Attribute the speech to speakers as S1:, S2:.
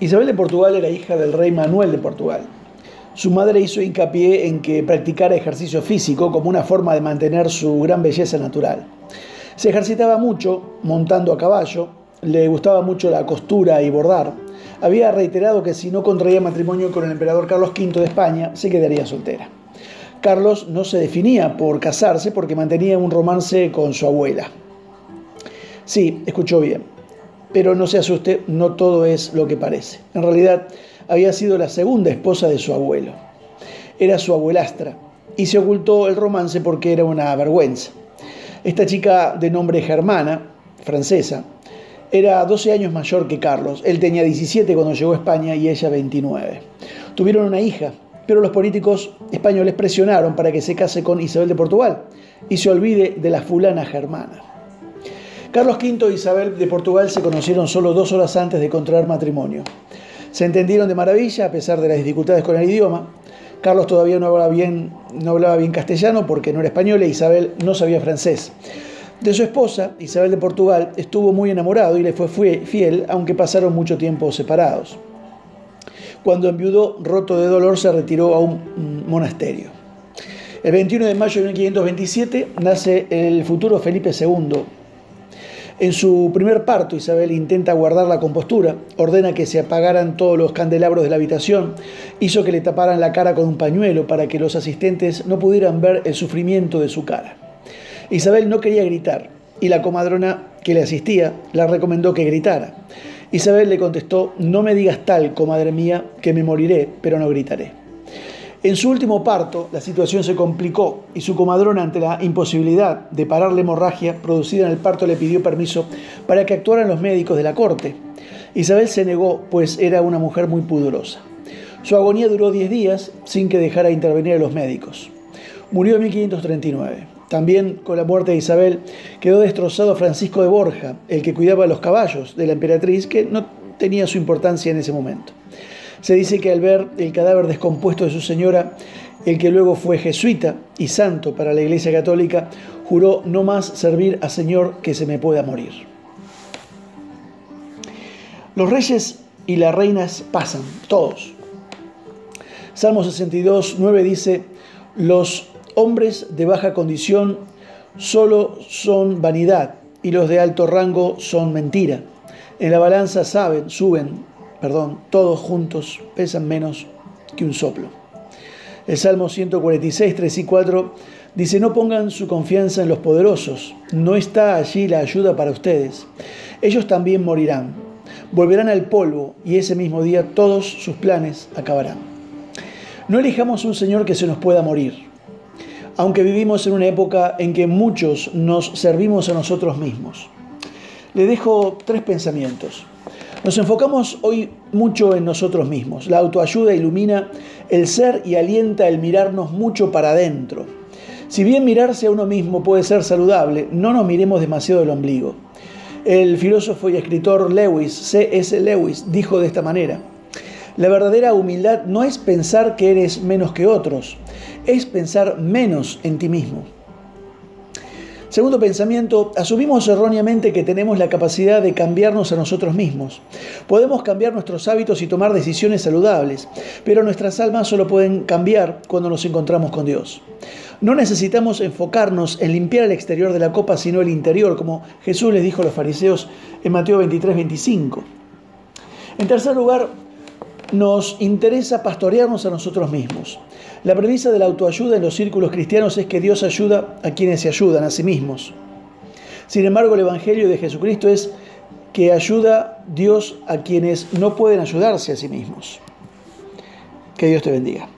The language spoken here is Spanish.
S1: Isabel de Portugal era hija del rey Manuel de Portugal. Su madre hizo hincapié en que practicara ejercicio físico como una forma de mantener su gran belleza natural. Se ejercitaba mucho montando a caballo, le gustaba mucho la costura y bordar. Había reiterado que si no contraía matrimonio con el emperador Carlos V de España, se quedaría soltera. Carlos no se definía por casarse porque mantenía un romance con su abuela. Sí, escuchó bien, pero no se asuste, no todo es lo que parece. En realidad, había sido la segunda esposa de su abuelo. Era su abuelastra y se ocultó el romance porque era una vergüenza. Esta chica de nombre Germana, francesa, era 12 años mayor que Carlos. Él tenía 17 cuando llegó a España y ella 29. Tuvieron una hija, pero los políticos españoles presionaron para que se case con Isabel de Portugal y se olvide de la fulana germana. Carlos V e Isabel de Portugal se conocieron solo dos horas antes de contraer matrimonio. Se entendieron de maravilla a pesar de las dificultades con el idioma. Carlos todavía no hablaba bien, no hablaba bien castellano porque no era español e Isabel no sabía francés. De su esposa, Isabel de Portugal, estuvo muy enamorado y le fue fiel, aunque pasaron mucho tiempo separados. Cuando enviudó, roto de dolor, se retiró a un monasterio. El 21 de mayo de 1527 nace el futuro Felipe II, en su primer parto, Isabel intenta guardar la compostura, ordena que se apagaran todos los candelabros de la habitación, hizo que le taparan la cara con un pañuelo para que los asistentes no pudieran ver el sufrimiento de su cara. Isabel no quería gritar y la comadrona que le asistía la recomendó que gritara. Isabel le contestó, no me digas tal, comadre mía, que me moriré, pero no gritaré. En su último parto, la situación se complicó y su comadrona, ante la imposibilidad de parar la hemorragia producida en el parto, le pidió permiso para que actuaran los médicos de la corte. Isabel se negó, pues era una mujer muy pudorosa. Su agonía duró 10 días sin que dejara intervenir a los médicos. Murió en 1539. También con la muerte de Isabel quedó destrozado Francisco de Borja, el que cuidaba los caballos de la emperatriz, que no tenía su importancia en ese momento. Se dice que al ver el cadáver descompuesto de su señora, el que luego fue jesuita y santo para la Iglesia Católica, juró no más servir a Señor que se me pueda morir. Los reyes y las reinas pasan, todos. Salmo 62, 9 dice, los hombres de baja condición solo son vanidad y los de alto rango son mentira. En la balanza saben, suben, perdón, todos juntos pesan menos que un soplo. El Salmo 146, 3 y 4 dice, no pongan su confianza en los poderosos, no está allí la ayuda para ustedes. Ellos también morirán, volverán al polvo y ese mismo día todos sus planes acabarán. No elijamos un Señor que se nos pueda morir, aunque vivimos en una época en que muchos nos servimos a nosotros mismos. Le dejo tres pensamientos. Nos enfocamos hoy mucho en nosotros mismos. La autoayuda ilumina el ser y alienta el mirarnos mucho para adentro. Si bien mirarse a uno mismo puede ser saludable, no nos miremos demasiado el ombligo. El filósofo y escritor Lewis, C.S. Lewis, dijo de esta manera, la verdadera humildad no es pensar que eres menos que otros, es pensar menos en ti mismo. Segundo pensamiento, asumimos erróneamente que tenemos la capacidad de cambiarnos a nosotros mismos. Podemos cambiar nuestros hábitos y tomar decisiones saludables, pero nuestras almas solo pueden cambiar cuando nos encontramos con Dios. No necesitamos enfocarnos en limpiar el exterior de la copa, sino el interior, como Jesús les dijo a los fariseos en Mateo 23, 25. En tercer lugar, nos interesa pastorearnos a nosotros mismos. La premisa de la autoayuda en los círculos cristianos es que Dios ayuda a quienes se ayudan a sí mismos. Sin embargo, el Evangelio de Jesucristo es que ayuda Dios a quienes no pueden ayudarse a sí mismos. Que Dios te bendiga.